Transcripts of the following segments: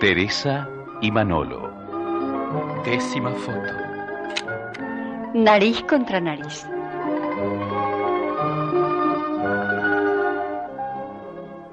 Teresa y Manolo. Décima foto. Nariz contra nariz.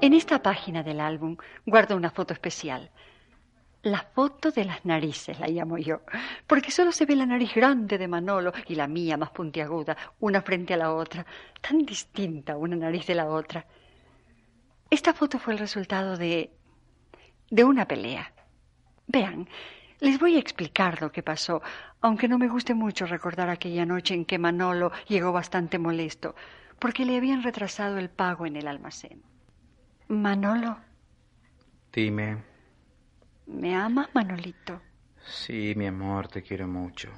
En esta página del álbum guardo una foto especial. La foto de las narices la llamo yo, porque solo se ve la nariz grande de Manolo y la mía más puntiaguda, una frente a la otra, tan distinta una nariz de la otra. Esta foto fue el resultado de de una pelea. Vean, les voy a explicar lo que pasó, aunque no me guste mucho recordar aquella noche en que Manolo llegó bastante molesto, porque le habían retrasado el pago en el almacén. Manolo. Dime. ¿Me amas, Manolito? Sí, mi amor, te quiero mucho.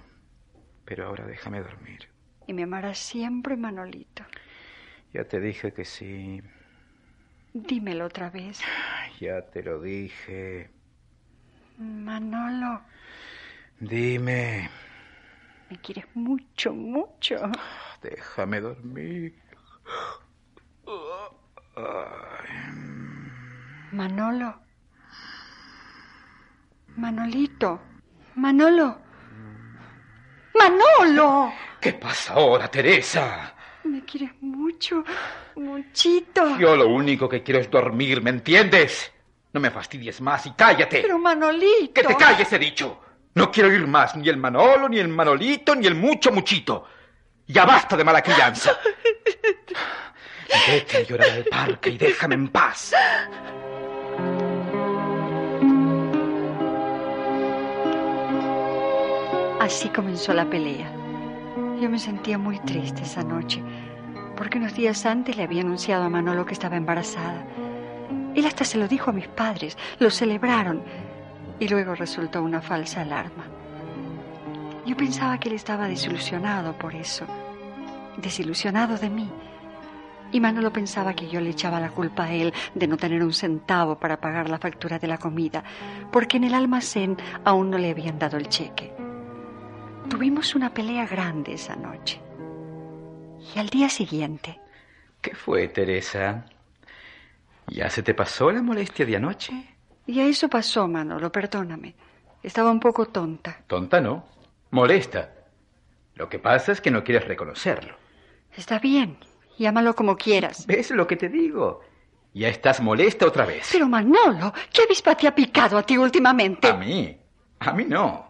Pero ahora déjame dormir. Y me amarás siempre, Manolito. Ya te dije que sí. Dímelo otra vez. Ya te lo dije. Manolo. Dime. Me quieres mucho, mucho. Déjame dormir. Manolo. Manolito. Manolo. Manolo. ¿Qué pasa ahora, Teresa? Me quieres mucho, muchito. Yo lo único que quiero es dormir, ¿me entiendes? No me fastidies más y cállate. Pero Manolito. Que te calles, he dicho. No quiero oír más ni el Manolo, ni el Manolito, ni el mucho muchito. Ya basta de mala crianza. Vete a llorar al parque y déjame en paz. Así comenzó la pelea. Yo me sentía muy triste esa noche, porque unos días antes le había anunciado a Manolo que estaba embarazada. Él hasta se lo dijo a mis padres, lo celebraron, y luego resultó una falsa alarma. Yo pensaba que él estaba desilusionado por eso, desilusionado de mí. Y Manolo pensaba que yo le echaba la culpa a él de no tener un centavo para pagar la factura de la comida, porque en el almacén aún no le habían dado el cheque. Tuvimos una pelea grande esa noche. Y al día siguiente. ¿Qué fue, Teresa? ¿Ya se te pasó la molestia de anoche? Y a eso pasó, Manolo, perdóname. Estaba un poco tonta. Tonta no, molesta. Lo que pasa es que no quieres reconocerlo. Está bien, llámalo como quieras. ¿Ves lo que te digo? Ya estás molesta otra vez. Pero Manolo, ¿qué avispa te ha picado a ti últimamente? A mí, a mí no.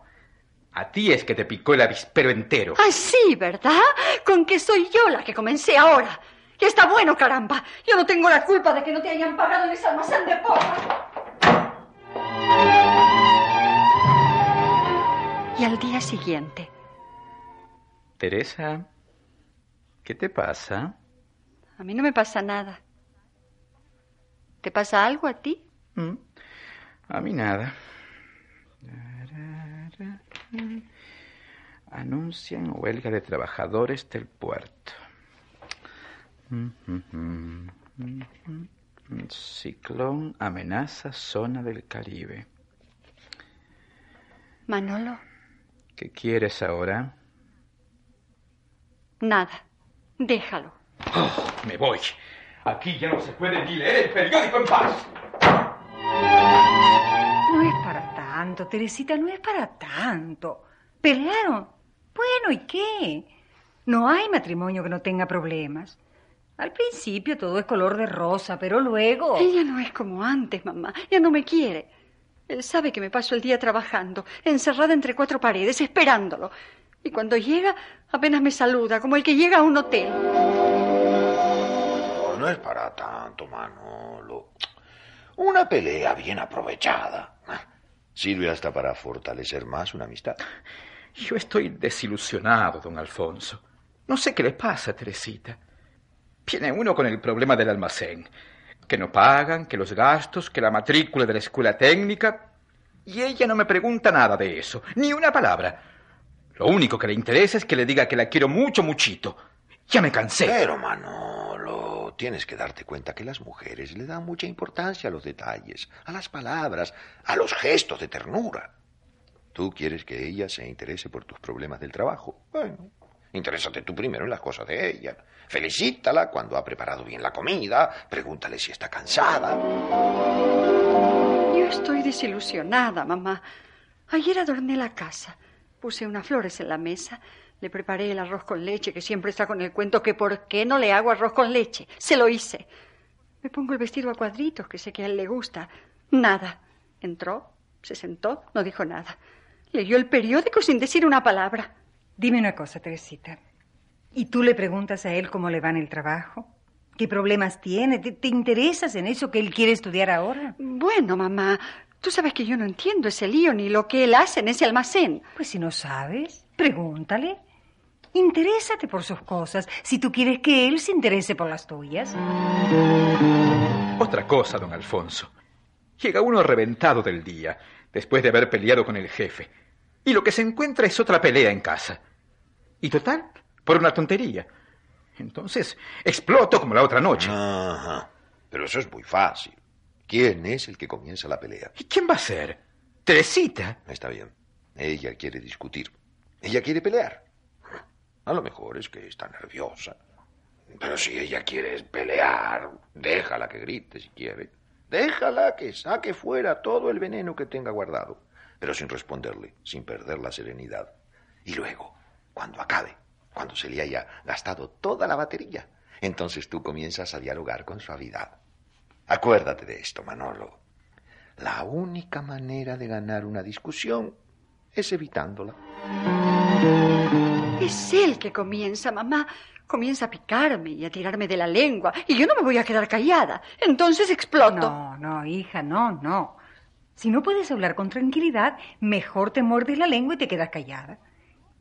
A ti es que te picó el avispero entero. Ah, sí, ¿verdad? Con que soy yo la que comencé ahora. Y está bueno, caramba. Yo no tengo la culpa de que no te hayan pagado en ese almacén de porra. Y al día siguiente. Teresa, ¿qué te pasa? A mí no me pasa nada. ¿Te pasa algo a ti? Mm, A mí nada. Anuncian huelga de trabajadores del puerto. Ciclón amenaza zona del Caribe. Manolo, ¿Qué quieres ahora? nada. Déjalo. Oh, me voy. Aquí ya no se puede ni leer el periódico en paz. No es tanto, Teresita, no es para tanto. ¿Pelearon? Bueno, ¿y qué? No hay matrimonio que no tenga problemas. Al principio todo es color de rosa, pero luego... Ella no es como antes, mamá. Ya no me quiere. Él sabe que me paso el día trabajando, encerrada entre cuatro paredes, esperándolo. Y cuando llega, apenas me saluda, como el que llega a un hotel. No, no es para tanto, Manolo. Una pelea bien aprovechada. Sirve hasta para fortalecer más una amistad. Yo estoy desilusionado, don Alfonso. No sé qué le pasa, Teresita. Viene uno con el problema del almacén. Que no pagan, que los gastos, que la matrícula de la escuela técnica. Y ella no me pregunta nada de eso, ni una palabra. Lo único que le interesa es que le diga que la quiero mucho, muchito. Ya me cansé. Pero, Manolo, tienes que darte cuenta que las mujeres le dan mucha importancia a los detalles, a las palabras, a los gestos de ternura. Tú quieres que ella se interese por tus problemas del trabajo. Bueno, interésate tú primero en las cosas de ella. Felicítala cuando ha preparado bien la comida. Pregúntale si está cansada. Yo estoy desilusionada, mamá. Ayer adorné la casa. Puse unas flores en la mesa. Le preparé el arroz con leche, que siempre está con el cuento que por qué no le hago arroz con leche. Se lo hice. Me pongo el vestido a cuadritos, que sé que a él le gusta. Nada. Entró, se sentó, no dijo nada. Leyó el periódico sin decir una palabra. Dime una cosa, Teresita. ¿Y tú le preguntas a él cómo le va en el trabajo? ¿Qué problemas tiene? ¿Te, te interesas en eso que él quiere estudiar ahora? Bueno, mamá, tú sabes que yo no entiendo ese lío ni lo que él hace en ese almacén. Pues si no sabes, pregúntale. Interésate por sus cosas, si tú quieres que él se interese por las tuyas. Otra cosa, don Alfonso. Llega uno reventado del día, después de haber peleado con el jefe. Y lo que se encuentra es otra pelea en casa. Y total, por una tontería. Entonces, exploto como la otra noche. Ajá. Pero eso es muy fácil. ¿Quién es el que comienza la pelea? ¿Y quién va a ser? ¿Teresita? Está bien. Ella quiere discutir. Ella quiere pelear. A lo mejor es que está nerviosa. Pero si ella quiere pelear, déjala que grite si quiere. Déjala que saque fuera todo el veneno que tenga guardado, pero sin responderle, sin perder la serenidad. Y luego, cuando acabe, cuando se le haya gastado toda la batería, entonces tú comienzas a dialogar con suavidad. Acuérdate de esto, Manolo. La única manera de ganar una discusión es evitándola. Es él que comienza, mamá. Comienza a picarme y a tirarme de la lengua. Y yo no me voy a quedar callada. Entonces exploto. No, no, hija, no, no. Si no puedes hablar con tranquilidad, mejor te muerdes la lengua y te quedas callada.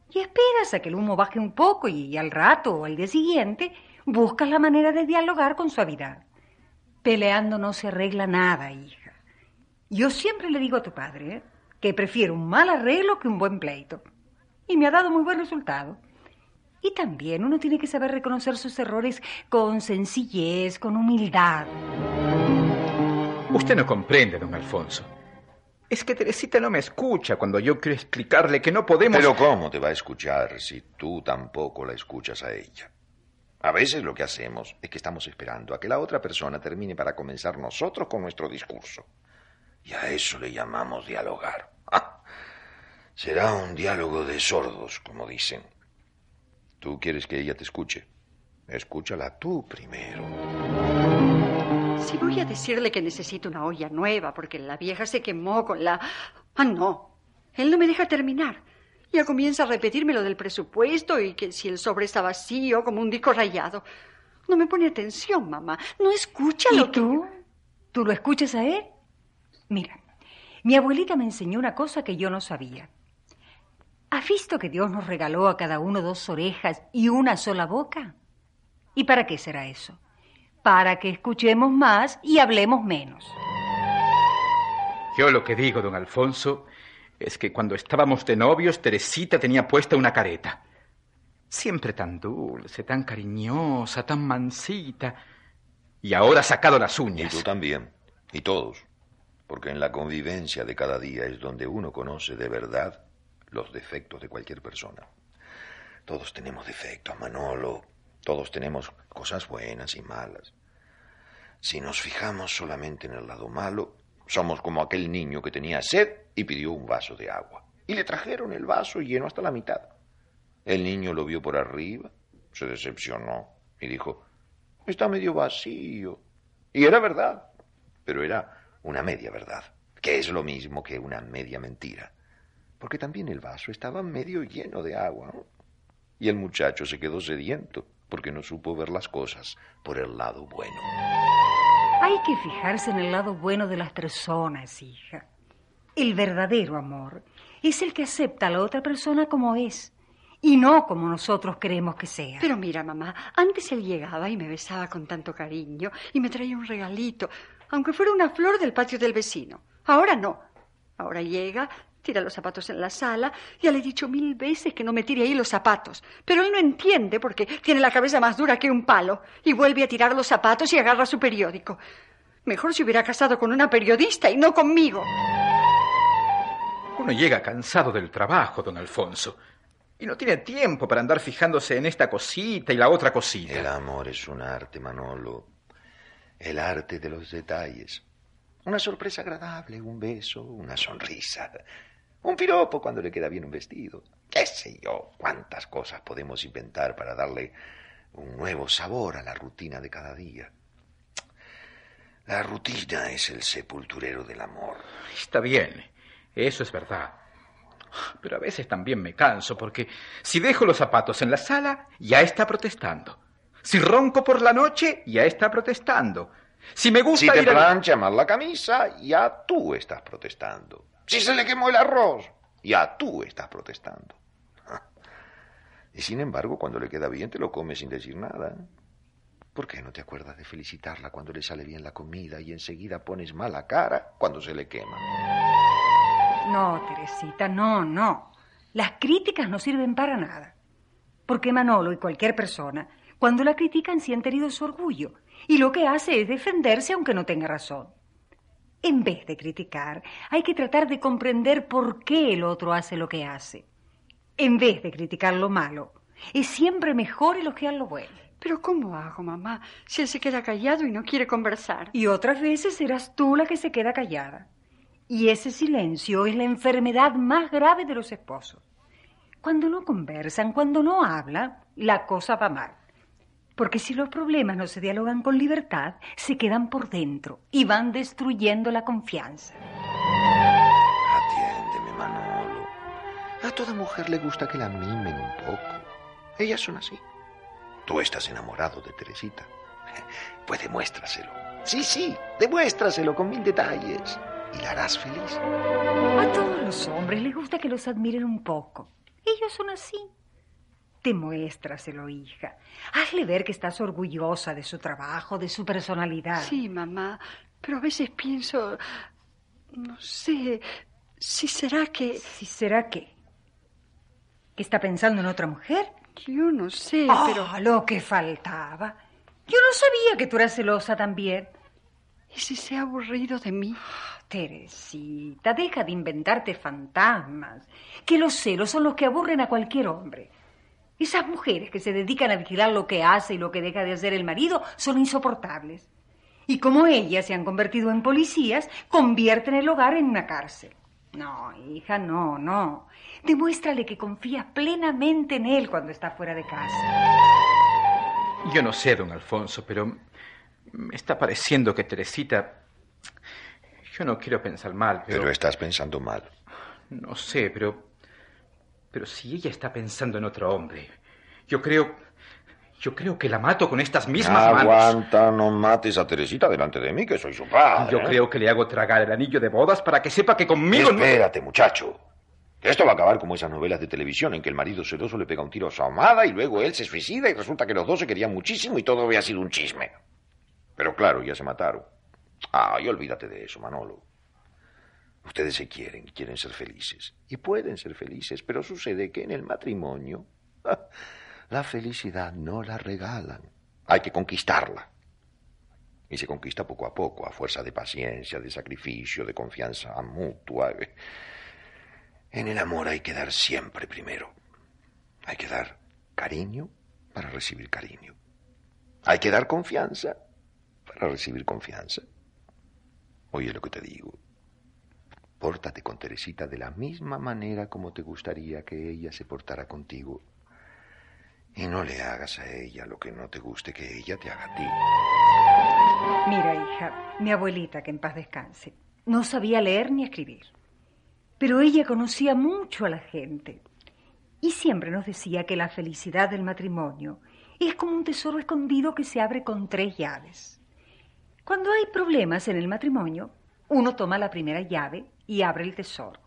Y esperas a que el humo baje un poco y al rato o al día siguiente buscas la manera de dialogar con suavidad. Peleando no se arregla nada, hija. Yo siempre le digo a tu padre ¿eh? que prefiero un mal arreglo que un buen pleito. Y me ha dado muy buen resultado. Y también uno tiene que saber reconocer sus errores con sencillez, con humildad. Usted no comprende, don Alfonso. Es que Teresita no me escucha cuando yo quiero explicarle que no podemos... Pero ¿cómo te va a escuchar si tú tampoco la escuchas a ella? A veces lo que hacemos es que estamos esperando a que la otra persona termine para comenzar nosotros con nuestro discurso. Y a eso le llamamos dialogar. Será un diálogo de sordos, como dicen. Tú quieres que ella te escuche. Escúchala tú primero. Si voy a decirle que necesito una olla nueva porque la vieja se quemó con la... Ah, no. Él no me deja terminar. Ya comienza a repetirme lo del presupuesto y que si el sobre está vacío como un disco rayado. No me pone atención, mamá. No escucha ¿Y lo que... tú? ¿Tú lo escuchas a él? Mira, mi abuelita me enseñó una cosa que yo no sabía. ¿Has visto que Dios nos regaló a cada uno dos orejas y una sola boca? ¿Y para qué será eso? Para que escuchemos más y hablemos menos. Yo lo que digo, don Alfonso, es que cuando estábamos de novios, Teresita tenía puesta una careta. Siempre tan dulce, tan cariñosa, tan mansita. Y ahora ha sacado las Y uñas. tú también. Y todos. Porque en la convivencia de cada día es donde uno conoce de verdad los defectos de cualquier persona. Todos tenemos defectos, Manolo. Todos tenemos cosas buenas y malas. Si nos fijamos solamente en el lado malo, somos como aquel niño que tenía sed y pidió un vaso de agua. Y le trajeron el vaso lleno hasta la mitad. El niño lo vio por arriba, se decepcionó y dijo, está medio vacío. Y era verdad, pero era una media verdad, que es lo mismo que una media mentira. Porque también el vaso estaba medio lleno de agua. ¿no? Y el muchacho se quedó sediento porque no supo ver las cosas por el lado bueno. Hay que fijarse en el lado bueno de las personas, hija. El verdadero amor es el que acepta a la otra persona como es y no como nosotros queremos que sea. Pero mira, mamá, antes él llegaba y me besaba con tanto cariño y me traía un regalito, aunque fuera una flor del patio del vecino. Ahora no. Ahora llega, tira los zapatos en la sala. Ya le he dicho mil veces que no me tire ahí los zapatos. Pero él no entiende porque tiene la cabeza más dura que un palo y vuelve a tirar los zapatos y agarra su periódico. Mejor se hubiera casado con una periodista y no conmigo. Uno llega cansado del trabajo, don Alfonso. Y no tiene tiempo para andar fijándose en esta cosita y la otra cosita. El amor es un arte, Manolo. El arte de los detalles. Una sorpresa agradable, un beso, una sonrisa. Un piropo cuando le queda bien un vestido. Qué sé yo, cuántas cosas podemos inventar para darle un nuevo sabor a la rutina de cada día. La rutina es el sepulturero del amor. Está bien, eso es verdad. Pero a veces también me canso porque si dejo los zapatos en la sala, ya está protestando. Si ronco por la noche, ya está protestando. Si me gusta Si te ir a- la camisa, ya tú estás protestando. Si se le quemó el arroz, ya tú estás protestando. Y sin embargo, cuando le queda bien, te lo comes sin decir nada. ¿Por qué no te acuerdas de felicitarla cuando le sale bien la comida y enseguida pones mala cara cuando se le quema? No, Teresita, no, no. Las críticas no sirven para nada. Porque Manolo y cualquier persona, cuando la critican, siente herido su orgullo. Y lo que hace es defenderse aunque no tenga razón. En vez de criticar, hay que tratar de comprender por qué el otro hace lo que hace. En vez de criticar lo malo, es siempre mejor elogiar lo bueno. Pero ¿cómo hago, mamá, si él se queda callado y no quiere conversar? Y otras veces serás tú la que se queda callada. Y ese silencio es la enfermedad más grave de los esposos. Cuando no conversan, cuando no hablan, la cosa va mal. Porque si los problemas no se dialogan con libertad, se quedan por dentro y van destruyendo la confianza. Atiéndeme, Manolo. A toda mujer le gusta que la mimen un poco. Ellas son así. Tú estás enamorado de Teresita. Pues demuéstraselo. Sí, sí, demuéstraselo con mil detalles. Y la harás feliz. A todos los hombres les gusta que los admiren un poco. Ellos son así. Demuéstraselo, hija. Hazle ver que estás orgullosa de su trabajo, de su personalidad. Sí, mamá, pero a veces pienso, no sé, si será que... ¿Si será qué? ¿Que está pensando en otra mujer? Yo no sé, Ah, pero... lo que faltaba. Yo no sabía que tú eras celosa también. ¿Y si se ha aburrido de mí? Teresita, deja de inventarte fantasmas. Que los celos son los que aburren a cualquier hombre. Esas mujeres que se dedican a vigilar lo que hace y lo que deja de hacer el marido son insoportables. Y como ellas se han convertido en policías, convierten el hogar en una cárcel. No, hija, no, no. Demuéstrale que confías plenamente en él cuando está fuera de casa. Yo no sé, don Alfonso, pero me está pareciendo que Teresita... Yo no quiero pensar mal, pero... Pero estás pensando mal. No sé, pero... Pero si ella está pensando en otro hombre, yo creo... Yo creo que la mato con estas mismas manos. Aguanta, no mates a Teresita delante de mí, que soy su padre. Yo ¿eh? creo que le hago tragar el anillo de bodas para que sepa que conmigo no... Espérate, muchacho. Esto va a acabar como esas novelas de televisión en que el marido celoso le pega un tiro a su amada y luego él se suicida y resulta que los dos se querían muchísimo y todo había sido un chisme. Pero claro, ya se mataron. Ay, olvídate de eso, Manolo. Ustedes se quieren, quieren ser felices. Y pueden ser felices, pero sucede que en el matrimonio la felicidad no la regalan. Hay que conquistarla. Y se conquista poco a poco, a fuerza de paciencia, de sacrificio, de confianza mutua. En el amor hay que dar siempre primero. Hay que dar cariño para recibir cariño. Hay que dar confianza para recibir confianza. Oye lo que te digo. Pórtate con Teresita de la misma manera como te gustaría que ella se portara contigo. Y no le hagas a ella lo que no te guste que ella te haga a ti. Mira, hija, mi abuelita, que en paz descanse, no sabía leer ni escribir. Pero ella conocía mucho a la gente. Y siempre nos decía que la felicidad del matrimonio es como un tesoro escondido que se abre con tres llaves. Cuando hay problemas en el matrimonio, uno toma la primera llave y abre el tesoro.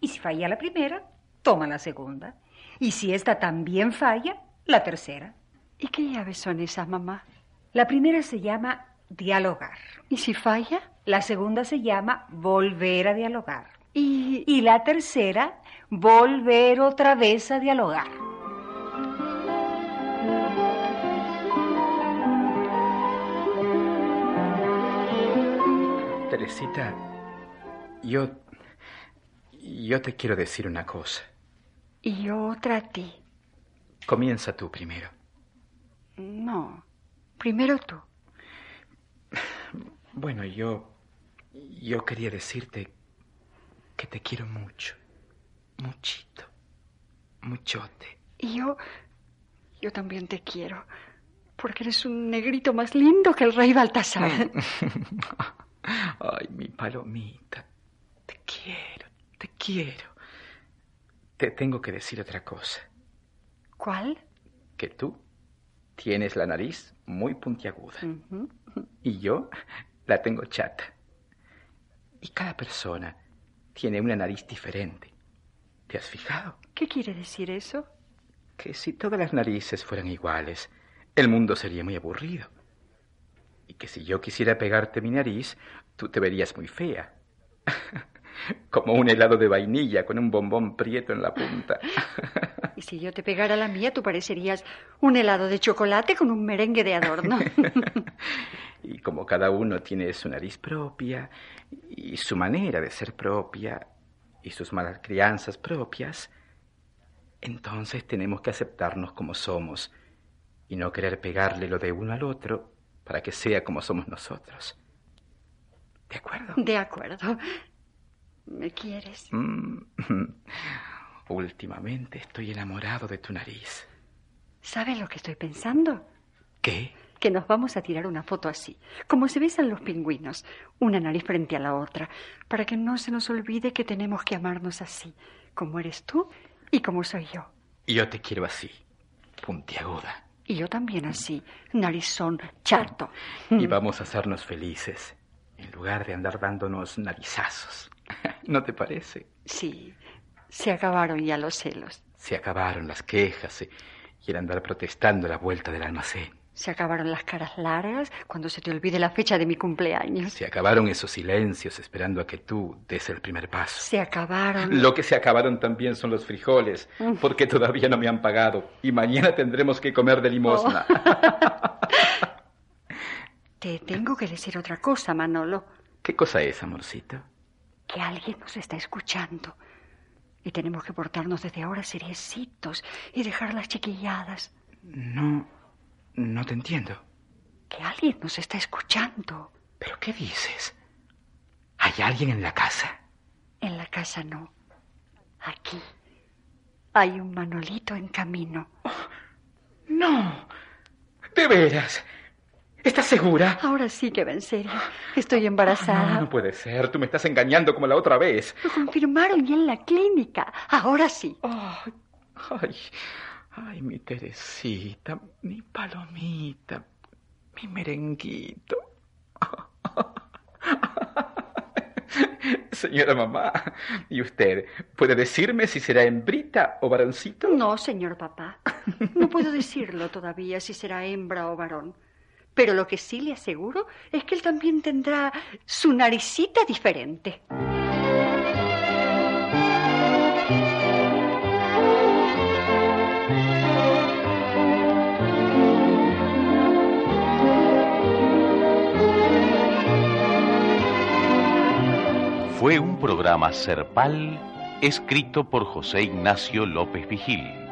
Y si falla la primera, toma la segunda. Y si esta también falla, la tercera. ¿Y qué llaves son esas, mamá? La primera se llama dialogar. ¿Y si falla? La segunda se llama volver a dialogar. ¿Y, Y la tercera, volver otra vez a dialogar. Teresita, yo... Yo te quiero decir una cosa. y yo otra a ti? Comienza tú primero. No. Primero tú. Bueno, yo... Yo quería decirte que te quiero mucho. Muchito. Muchote. Y yo. Yo también te quiero. Porque eres un negrito más lindo que el rey Baltasar. Ay, mi palomita. Te quiero, te quiero. Te tengo que decir otra cosa. ¿Cuál? Que tú tienes la nariz muy puntiaguda. Y yo la tengo chata. Y cada persona tiene una nariz diferente. ¿Te has fijado? ¿Qué quiere decir eso? Que si todas las narices fueran iguales, el mundo sería muy aburrido. Y que si yo quisiera pegarte mi nariz, tú te verías muy fea. Como un helado de vainilla con un bombón prieto en la punta. Y si yo te pegara la mía, tú parecerías un helado de chocolate con un merengue de adorno. Y como cada uno tiene su nariz propia y su manera de ser propia y sus malas crianzas propias, entonces tenemos que aceptarnos como somos y no querer pegarle lo de uno al otro para que sea como somos nosotros. ¿De acuerdo? De acuerdo. ¿Me quieres? Mm, Últimamente estoy enamorado de tu nariz. ¿Sabes lo que estoy pensando? ¿Qué? Que nos vamos a tirar una foto así, como se besan los pingüinos, una nariz frente a la otra, para que no se nos olvide que tenemos que amarnos así, como eres tú y como soy yo. Yo te quiero así, puntiaguda. Y yo también así, narizón, chato. Y vamos a hacernos felices, en lugar de andar dándonos narizazos. ¿No te parece? Sí, se acabaron ya los celos, Se acabaron las quejas y el andar protestando a la vuelta del almacén. Se acabaron las caras largas cuando se te olvide la fecha de mi cumpleaños. Se acabaron esos silencios esperando a que tú des el primer paso. Se acabaron. Lo que se acabaron también son los frijoles, porque todavía no me han pagado y mañana tendremos que comer de limosna. Te tengo que decir otra cosa, Manolo. ¿Qué cosa es, amorcito? que alguien nos está escuchando. Y tenemos que portarnos desde ahora seriecitos y dejar las chiquilladas. No, no te entiendo. Que alguien nos está escuchando. ¿Pero qué dices? ¿Hay alguien en la casa? En la casa no. Aquí. Hay un Manolito en camino. No. ¿De veras? ¿Estás segura? Ahora sí que va en serio. Estoy embarazada. No, no puede ser. Tú me estás engañando como la otra vez. Lo confirmaron ya en la clínica. Ahora sí. Ay, ay, ay, mi Teresita, mi palomita, mi merenguito. Señora mamá, ¿y usted puede decirme si será hembrita o varoncito? No, señor papá. No puedo decirlo todavía si será hembra o varón. Pero lo que sí le aseguro es que él también tendrá su naricita diferente. Programa Serpal escrito por José Ignacio López Vigil.